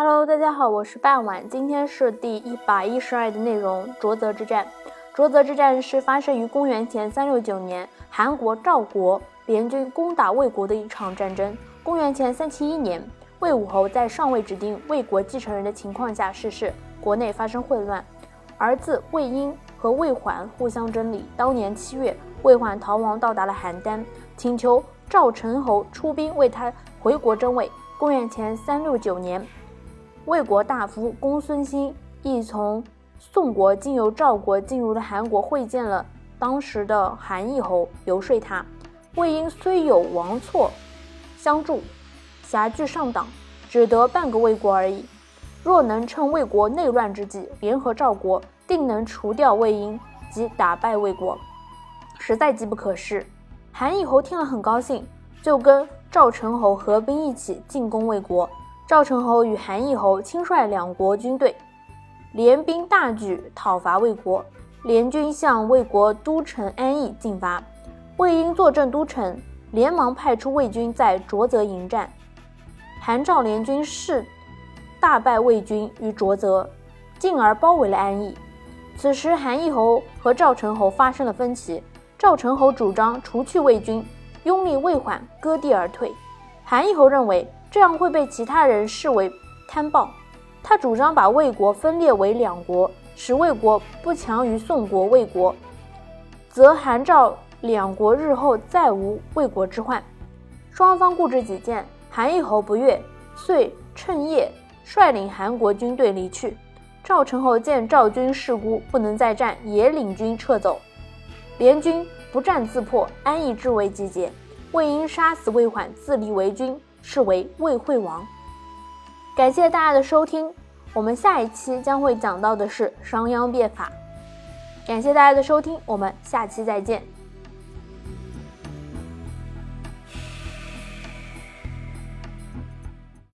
Hello，大家好，我是半晚，今天是第一百一十二的内容。卓泽之战，卓泽之战是发生于公元前三六九年，韩国赵国联军攻打魏国的一场战争。公元前三七一年，魏武侯在尚未指定魏国继承人的情况下逝世，国内发生混乱，儿子魏婴和魏桓互相争理。当年七月，魏桓逃亡到达了邯郸，请求赵成侯出兵为他回国争位。公元前三六九年。魏国大夫公孙兴亦从宋国经由赵国进入了韩国，会见了当时的韩义侯，游说他。魏婴虽有王错相助，辖据上党，只得半个魏国而已。若能趁魏国内乱之际联合赵国，定能除掉魏婴及打败魏国，实在机不可失。韩义侯听了很高兴，就跟赵成侯合兵一起进攻魏国。赵成侯与韩义侯亲率两国军队，联兵大举讨伐魏国。联军向魏国都城安邑进发，魏婴坐镇都城，连忙派出魏军在浊泽迎战。韩赵联军势大败魏军于浊泽，进而包围了安邑。此时，韩义侯和赵成侯发生了分歧。赵成侯主张除去魏军，拥立魏缓，割地而退。韩义侯认为。这样会被其他人视为贪暴。他主张把魏国分裂为两国，使魏国不强于宋国、魏国，则韩赵两国日后再无魏国之患。双方固执己见，韩义侯不悦，遂趁夜率领韩国军队离去。赵成侯见赵军势孤，不能再战，也领军撤走。联军不战自破，安邑至魏集结。魏婴杀死魏缓，自立为君。是为魏惠王。感谢大家的收听，我们下一期将会讲到的是商鞅变法。感谢大家的收听，我们下期再见。